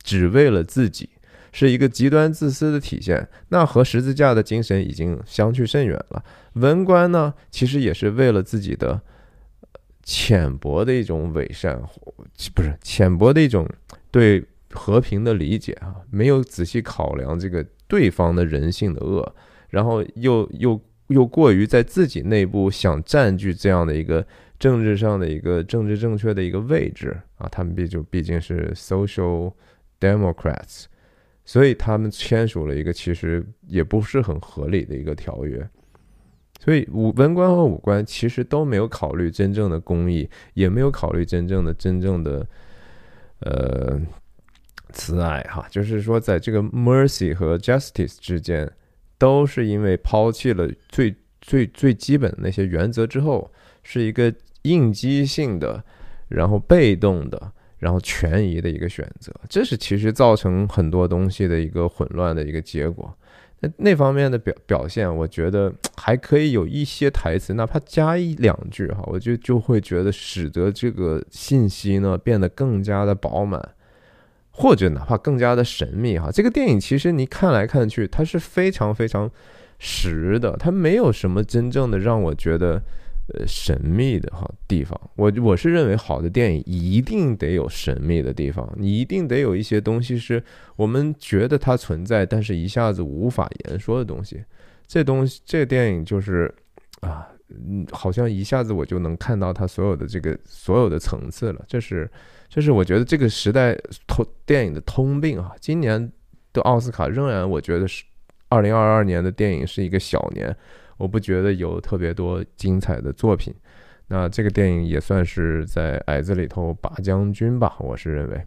只为了自己，是一个极端自私的体现。那和十字架的精神已经相去甚远了。文官呢，其实也是为了自己的浅薄的一种伪善，不是浅薄的一种对和平的理解啊，没有仔细考量这个。对方的人性的恶，然后又又又过于在自己内部想占据这样的一个政治上的一个政治正确的一个位置啊，他们毕就毕竟是 social democrats，所以他们签署了一个其实也不是很合理的一个条约，所以武文官和武官其实都没有考虑真正的公义，也没有考虑真正的真正的呃。慈爱哈，就是说，在这个 mercy 和 justice 之间，都是因为抛弃了最最最基本的那些原则之后，是一个应激性的，然后被动的，然后权宜的一个选择。这是其实造成很多东西的一个混乱的一个结果。那那方面的表表现，我觉得 还可以有一些台词，哪怕加一两句哈，我就就会觉得使得这个信息呢变得更加的饱满。或者哪怕更加的神秘哈，这个电影其实你看来看去，它是非常非常实的，它没有什么真正的让我觉得呃神秘的哈地方。我我是认为好的电影一定得有神秘的地方，你一定得有一些东西是我们觉得它存在，但是一下子无法言说的东西。这东西这电影就是啊，嗯，好像一下子我就能看到它所有的这个所有的层次了，这是。这是我觉得这个时代通电影的通病啊，今年的奥斯卡仍然我觉得是二零二二年的电影是一个小年，我不觉得有特别多精彩的作品。那这个电影也算是在矮子里头拔将军吧，我是认为。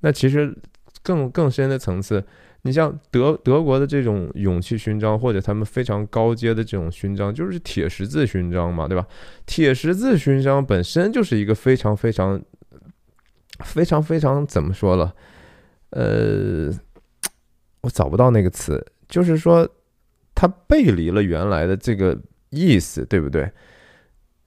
那其实更更深的层次，你像德德国的这种勇气勋章，或者他们非常高阶的这种勋章，就是铁十字勋章嘛，对吧？铁十字勋章本身就是一个非常非常。非常非常怎么说了？呃，我找不到那个词，就是说，它背离了原来的这个意思，对不对？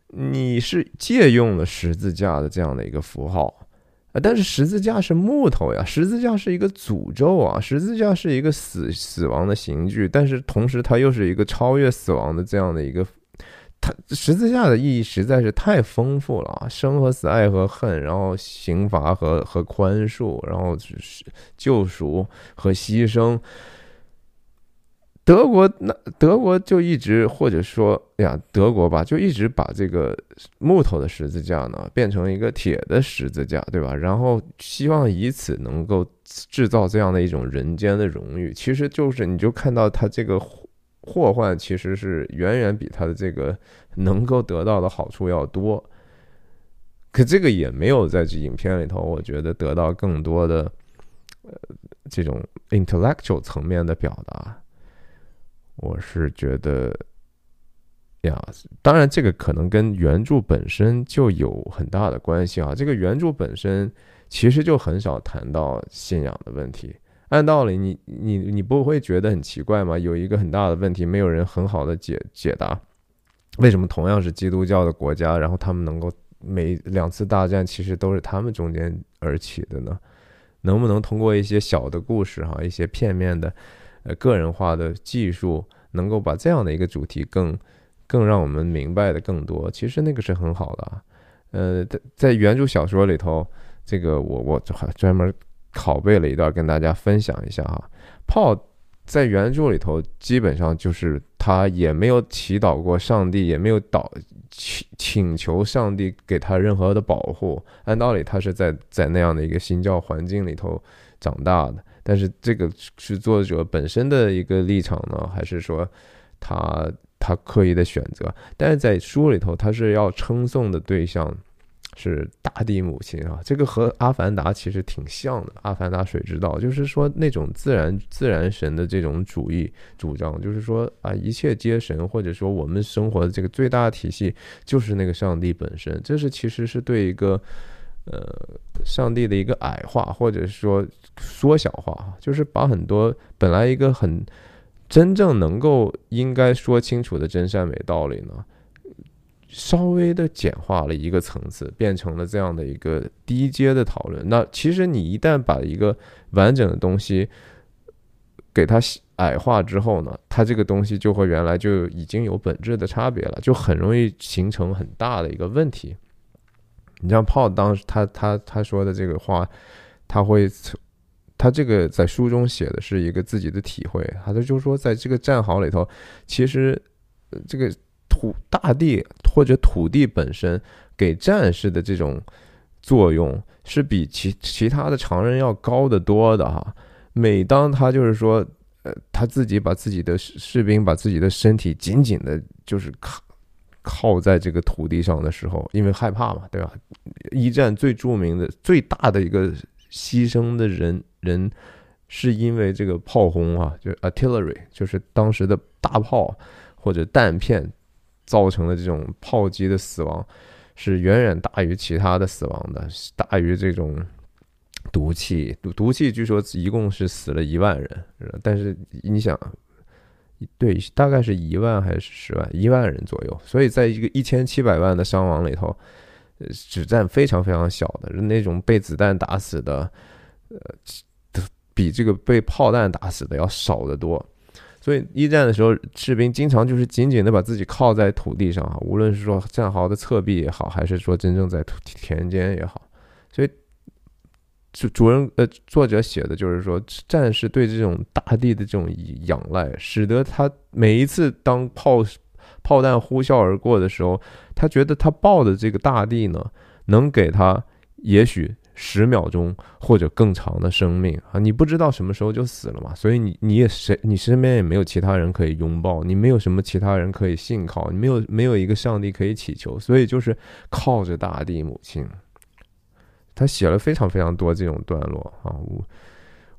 你是借用了十字架的这样的一个符号啊，但是十字架是木头呀，十字架是一个诅咒啊，十字架是一个死死亡的刑具，但是同时它又是一个超越死亡的这样的一个。它十字架的意义实在是太丰富了啊，生和死，爱和恨，然后刑罚和和宽恕，然后是救赎和牺牲。德国那德国就一直或者说呀，德国吧，就一直把这个木头的十字架呢变成一个铁的十字架，对吧？然后希望以此能够制造这样的一种人间的荣誉。其实就是你就看到它这个。祸患其实是远远比他的这个能够得到的好处要多，可这个也没有在这影片里头，我觉得得到更多的呃这种 intellectual 层面的表达。我是觉得呀，当然这个可能跟原著本身就有很大的关系啊。这个原著本身其实就很少谈到信仰的问题。按道理，你你你不会觉得很奇怪吗？有一个很大的问题，没有人很好的解解答，为什么同样是基督教的国家，然后他们能够每两次大战其实都是他们中间而起的呢？能不能通过一些小的故事哈，一些片面的呃个人化的技术，能够把这样的一个主题更更让我们明白的更多？其实那个是很好的啊。呃，在在原著小说里头，这个我我专门。拷贝了一段跟大家分享一下哈，Paul 在原著里头基本上就是他也没有祈祷过上帝，也没有祷请请求上帝给他任何的保护。按道理他是在在那样的一个新教环境里头长大的，但是这个是作者本身的一个立场呢，还是说他他刻意的选择？但是在书里头他是要称颂的对象是大地母亲啊，这个和《阿凡达》其实挺像的，《阿凡达：水之道》就是说那种自然自然神的这种主义主张，就是说啊，一切皆神，或者说我们生活的这个最大体系就是那个上帝本身，这是其实是对一个呃上帝的一个矮化，或者说缩小化，就是把很多本来一个很真正能够应该说清楚的真善美道理呢。稍微的简化了一个层次，变成了这样的一个低阶的讨论。那其实你一旦把一个完整的东西给它矮化之后呢，它这个东西就和原来就已经有本质的差别了，就很容易形成很大的一个问题。你像炮当时他他他说的这个话，他会他这个在书中写的是一个自己的体会，他就就说在这个战壕里头，其实这个。土大地或者土地本身给战士的这种作用是比其其他的常人要高得多的哈。每当他就是说，呃，他自己把自己的士兵把自己的身体紧紧的，就是靠靠在这个土地上的时候，因为害怕嘛，对吧？一战最著名的、最大的一个牺牲的人人，是因为这个炮轰啊，就 artillery，就是当时的大炮或者弹片。造成的这种炮击的死亡是远远大于其他的死亡的，大于这种毒气。毒毒气据说一共是死了一万人，但是你想，对，大概是一万还是十万？一万人左右。所以在一个一千七百万的伤亡里头，呃只占非常非常小的那种被子弹打死的，呃，比这个被炮弹打死的要少得多。所以一战的时候，士兵经常就是紧紧的把自己靠在土地上啊，无论是说战壕的侧壁也好，还是说真正在土田间也好。主主人呃作者写的就是说，战士对这种大地的这种仰赖，使得他每一次当炮炮弹呼啸而过的时候，他觉得他抱的这个大地呢，能给他也许。十秒钟或者更长的生命啊，你不知道什么时候就死了嘛，所以你你也谁你身边也没有其他人可以拥抱，你没有什么其他人可以信靠，你没有没有一个上帝可以祈求，所以就是靠着大地母亲。他写了非常非常多这种段落啊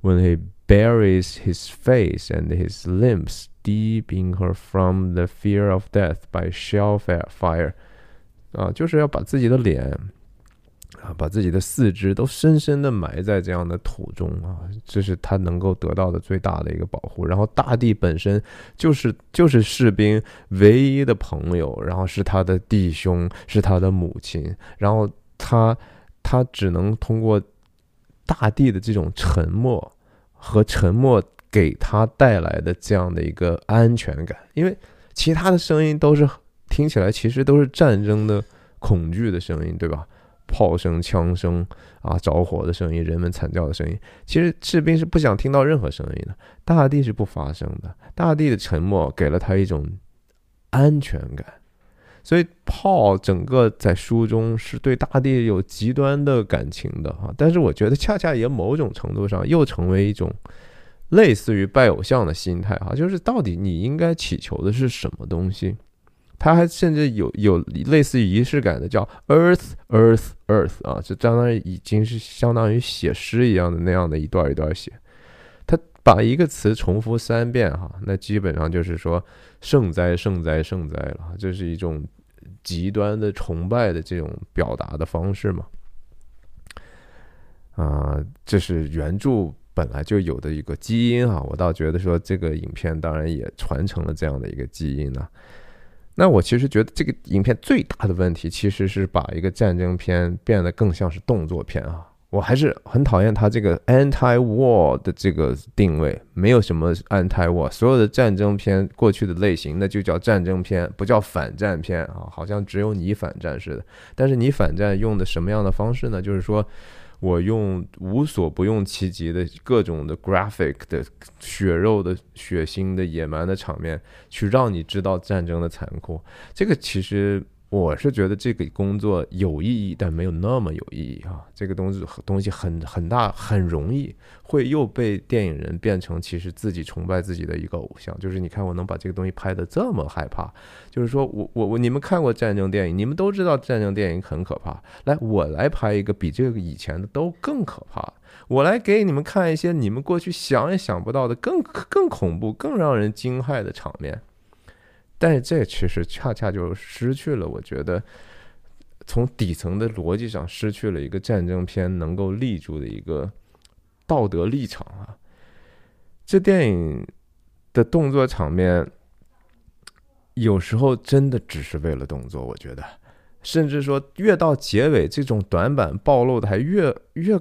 ，When he buries his face and his limbs deep in her from the fear of death by shell fire，fire，啊，就是要把自己的脸。啊，把自己的四肢都深深的埋在这样的土中啊，这是他能够得到的最大的一个保护。然后大地本身就是就是士兵唯一的朋友，然后是他的弟兄，是他的母亲。然后他他只能通过大地的这种沉默和沉默给他带来的这样的一个安全感，因为其他的声音都是听起来其实都是战争的恐惧的声音，对吧？炮声、枪声啊，着火的声音，人们惨叫的声音。其实士兵是不想听到任何声音的，大地是不发声的。大地的沉默给了他一种安全感。所以炮整个在书中是对大地有极端的感情的哈。但是我觉得恰恰也某种程度上又成为一种类似于拜偶像的心态哈，就是到底你应该祈求的是什么东西？他还甚至有有类似于仪式感的，叫 Earth Earth Earth 啊，就相当于已经是相当于写诗一样的那样的一段一段写。把一个词重复三遍哈，那基本上就是说圣哉圣哉圣哉了，这是一种极端的崇拜的这种表达的方式嘛。啊，这是原著本来就有的一个基因哈，我倒觉得说这个影片当然也传承了这样的一个基因呢。那我其实觉得这个影片最大的问题，其实是把一个战争片变得更像是动作片啊！我还是很讨厌它这个 anti-war 的这个定位，没有什么 anti-war，所有的战争片过去的类型，那就叫战争片，不叫反战片啊！好像只有你反战似的。但是你反战用的什么样的方式呢？就是说。我用无所不用其极的各种的 graphic 的血肉的血腥的野蛮的场面，去让你知道战争的残酷。这个其实我是觉得这个工作有意义，但没有那么有意义啊。这个东西东西很很大，很容易会又被电影人变成其实自己崇拜自己的一个偶像。就是你看我能把这个东西拍的这么害怕，就是说我我我你们看过战争电影，你们都知道战争电影很可怕。来，我来拍一个比这个以前的都更可怕。我来给你们看一些你们过去想也想不到的更更恐怖、更让人惊骇的场面。但这其实恰恰就失去了，我觉得从底层的逻辑上失去了一个战争片能够立住的一个道德立场啊！这电影的动作场面有时候真的只是为了动作，我觉得，甚至说越到结尾，这种短板暴露的还越越。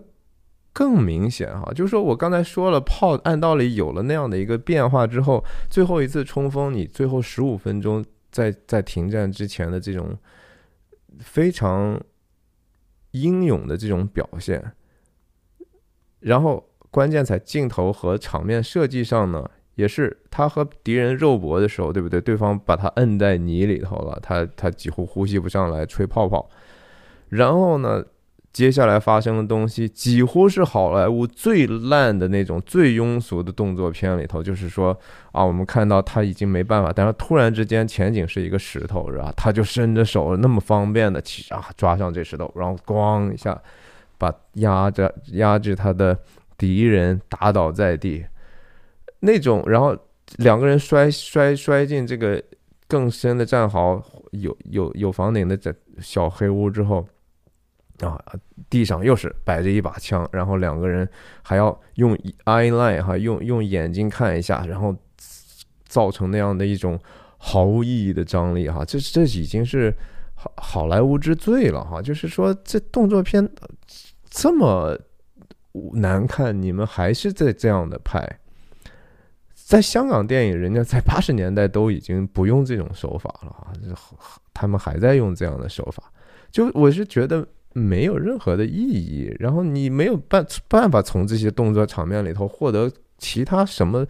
更明显哈，就是说我刚才说了，炮按道理有了那样的一个变化之后，最后一次冲锋，你最后十五分钟在在停战之前的这种非常英勇的这种表现，然后关键在镜头和场面设计上呢，也是他和敌人肉搏的时候，对不对？对方把他摁在泥里头了，他他几乎呼吸不上来，吹泡泡，然后呢？接下来发生的东西几乎是好莱坞最烂的那种、最庸俗的动作片里头，就是说啊，我们看到他已经没办法，但是突然之间前景是一个石头，是吧？他就伸着手，那么方便的啊抓上这石头，然后咣一下把压着压制他的敌人打倒在地，那种，然后两个人摔摔摔进这个更深的战壕，有有有房顶的这小黑屋之后。啊，地上又是摆着一把枪，然后两个人还要用 eye line 哈，用用眼睛看一下，然后造成那样的一种毫无意义的张力哈，这这已经是好好莱坞之最了哈。就是说，这动作片这么难看，你们还是在这样的拍。在香港电影，人家在八十年代都已经不用这种手法了啊，他们还在用这样的手法，就我是觉得。没有任何的意义，然后你没有办办法从这些动作场面里头获得其他什么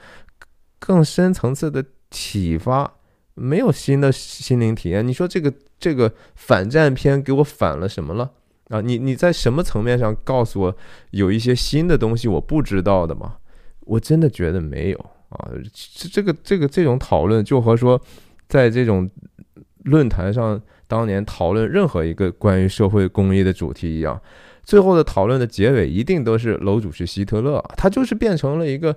更深层次的启发，没有新的心灵体验。你说这个这个反战片给我反了什么了啊？你你在什么层面上告诉我有一些新的东西我不知道的吗？我真的觉得没有啊。这这个这个这种讨论就和说在这种论坛上。当年讨论任何一个关于社会公益的主题一样，最后的讨论的结尾一定都是楼主是希特勒，他就是变成了一个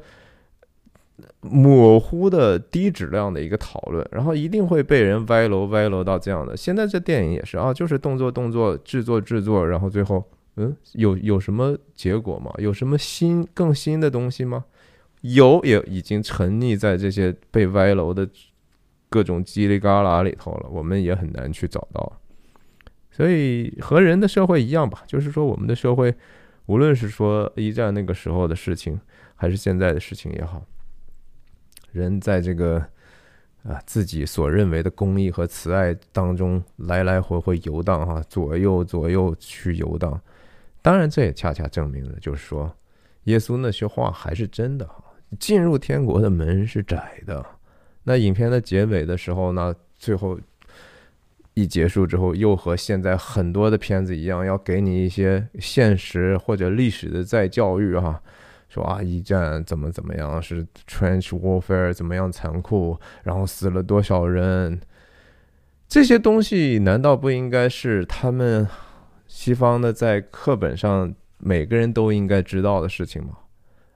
模糊的低质量的一个讨论，然后一定会被人歪楼歪楼到这样的。现在这电影也是啊，就是动作动作制作制作，然后最后嗯，有有什么结果吗？有什么新更新的东西吗？有也已经沉溺在这些被歪楼的。各种叽里嘎啦里头了，我们也很难去找到。所以和人的社会一样吧，就是说我们的社会，无论是说一战那个时候的事情，还是现在的事情也好，人在这个啊自己所认为的公益和慈爱当中来来回回游荡哈，左右左右去游荡。当然，这也恰恰证明了，就是说耶稣那些话还是真的哈，进入天国的门是窄的。那影片的结尾的时候呢，最后一结束之后，又和现在很多的片子一样，要给你一些现实或者历史的再教育哈，说啊，一战怎么怎么样，是 trench warfare 怎么样残酷，然后死了多少人，这些东西难道不应该是他们西方的在课本上每个人都应该知道的事情吗？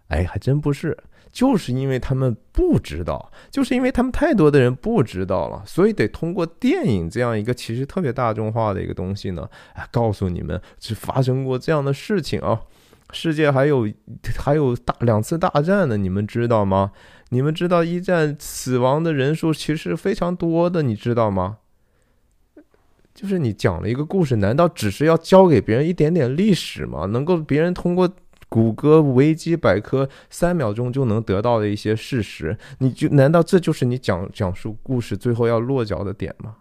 哎，还真不是。就是因为他们不知道，就是因为他们太多的人不知道了，所以得通过电影这样一个其实特别大众化的一个东西呢，哎，告诉你们是发生过这样的事情啊，世界还有还有大两次大战呢，你们知道吗？你们知道一战死亡的人数其实非常多的，你知道吗？就是你讲了一个故事，难道只是要教给别人一点点历史吗？能够别人通过。谷歌维基百科三秒钟就能得到的一些事实，你就难道这就是你讲讲述故事最后要落脚的点吗？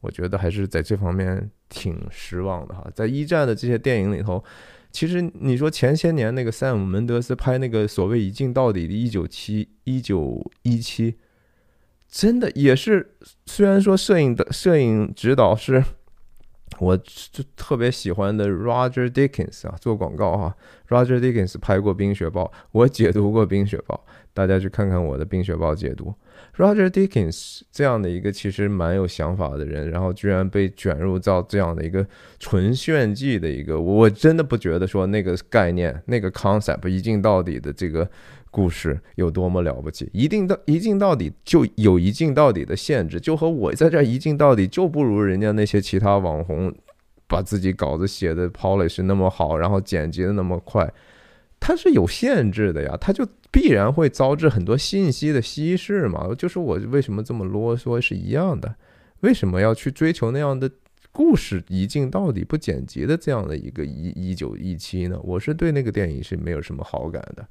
我觉得还是在这方面挺失望的哈。在一战的这些电影里头，其实你说前些年那个塞姆门德斯拍那个所谓一镜到底的一九七一九一七，真的也是虽然说摄影的摄影指导是我就特别喜欢的 Roger Dickens 啊，做广告哈，Roger Dickens 拍过《冰雪暴》，我解读过《冰雪暴》，大家去看看我的《冰雪暴》解读。Roger Dickens 这样的一个其实蛮有想法的人，然后居然被卷入到这样的一个纯炫技的一个，我真的不觉得说那个概念、那个 concept 一镜到底的这个故事有多么了不起，一定到一镜到底就有一镜到底的限制，就和我在这一镜到底就不如人家那些其他网红把自己稿子写的 polish 那么好，然后剪辑的那么快，它是有限制的呀，它就。必然会遭致很多信息的稀释嘛？就是我为什么这么啰嗦是一样的，为什么要去追求那样的故事一镜到底不剪辑的这样的一个一一九一七呢？我是对那个电影是没有什么好感的。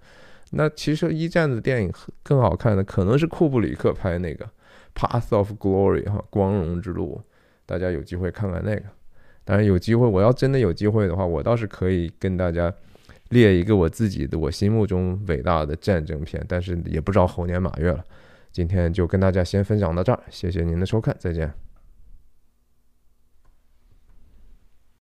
那其实一战的电影更好看的可能是库布里克拍那个《Path of Glory》哈，光荣之路，大家有机会看看那个。当然有机会，我要真的有机会的话，我倒是可以跟大家。列一个我自己的我心目中伟大的战争片，但是也不知道猴年马月了。今天就跟大家先分享到这儿，谢谢您的收看，再见。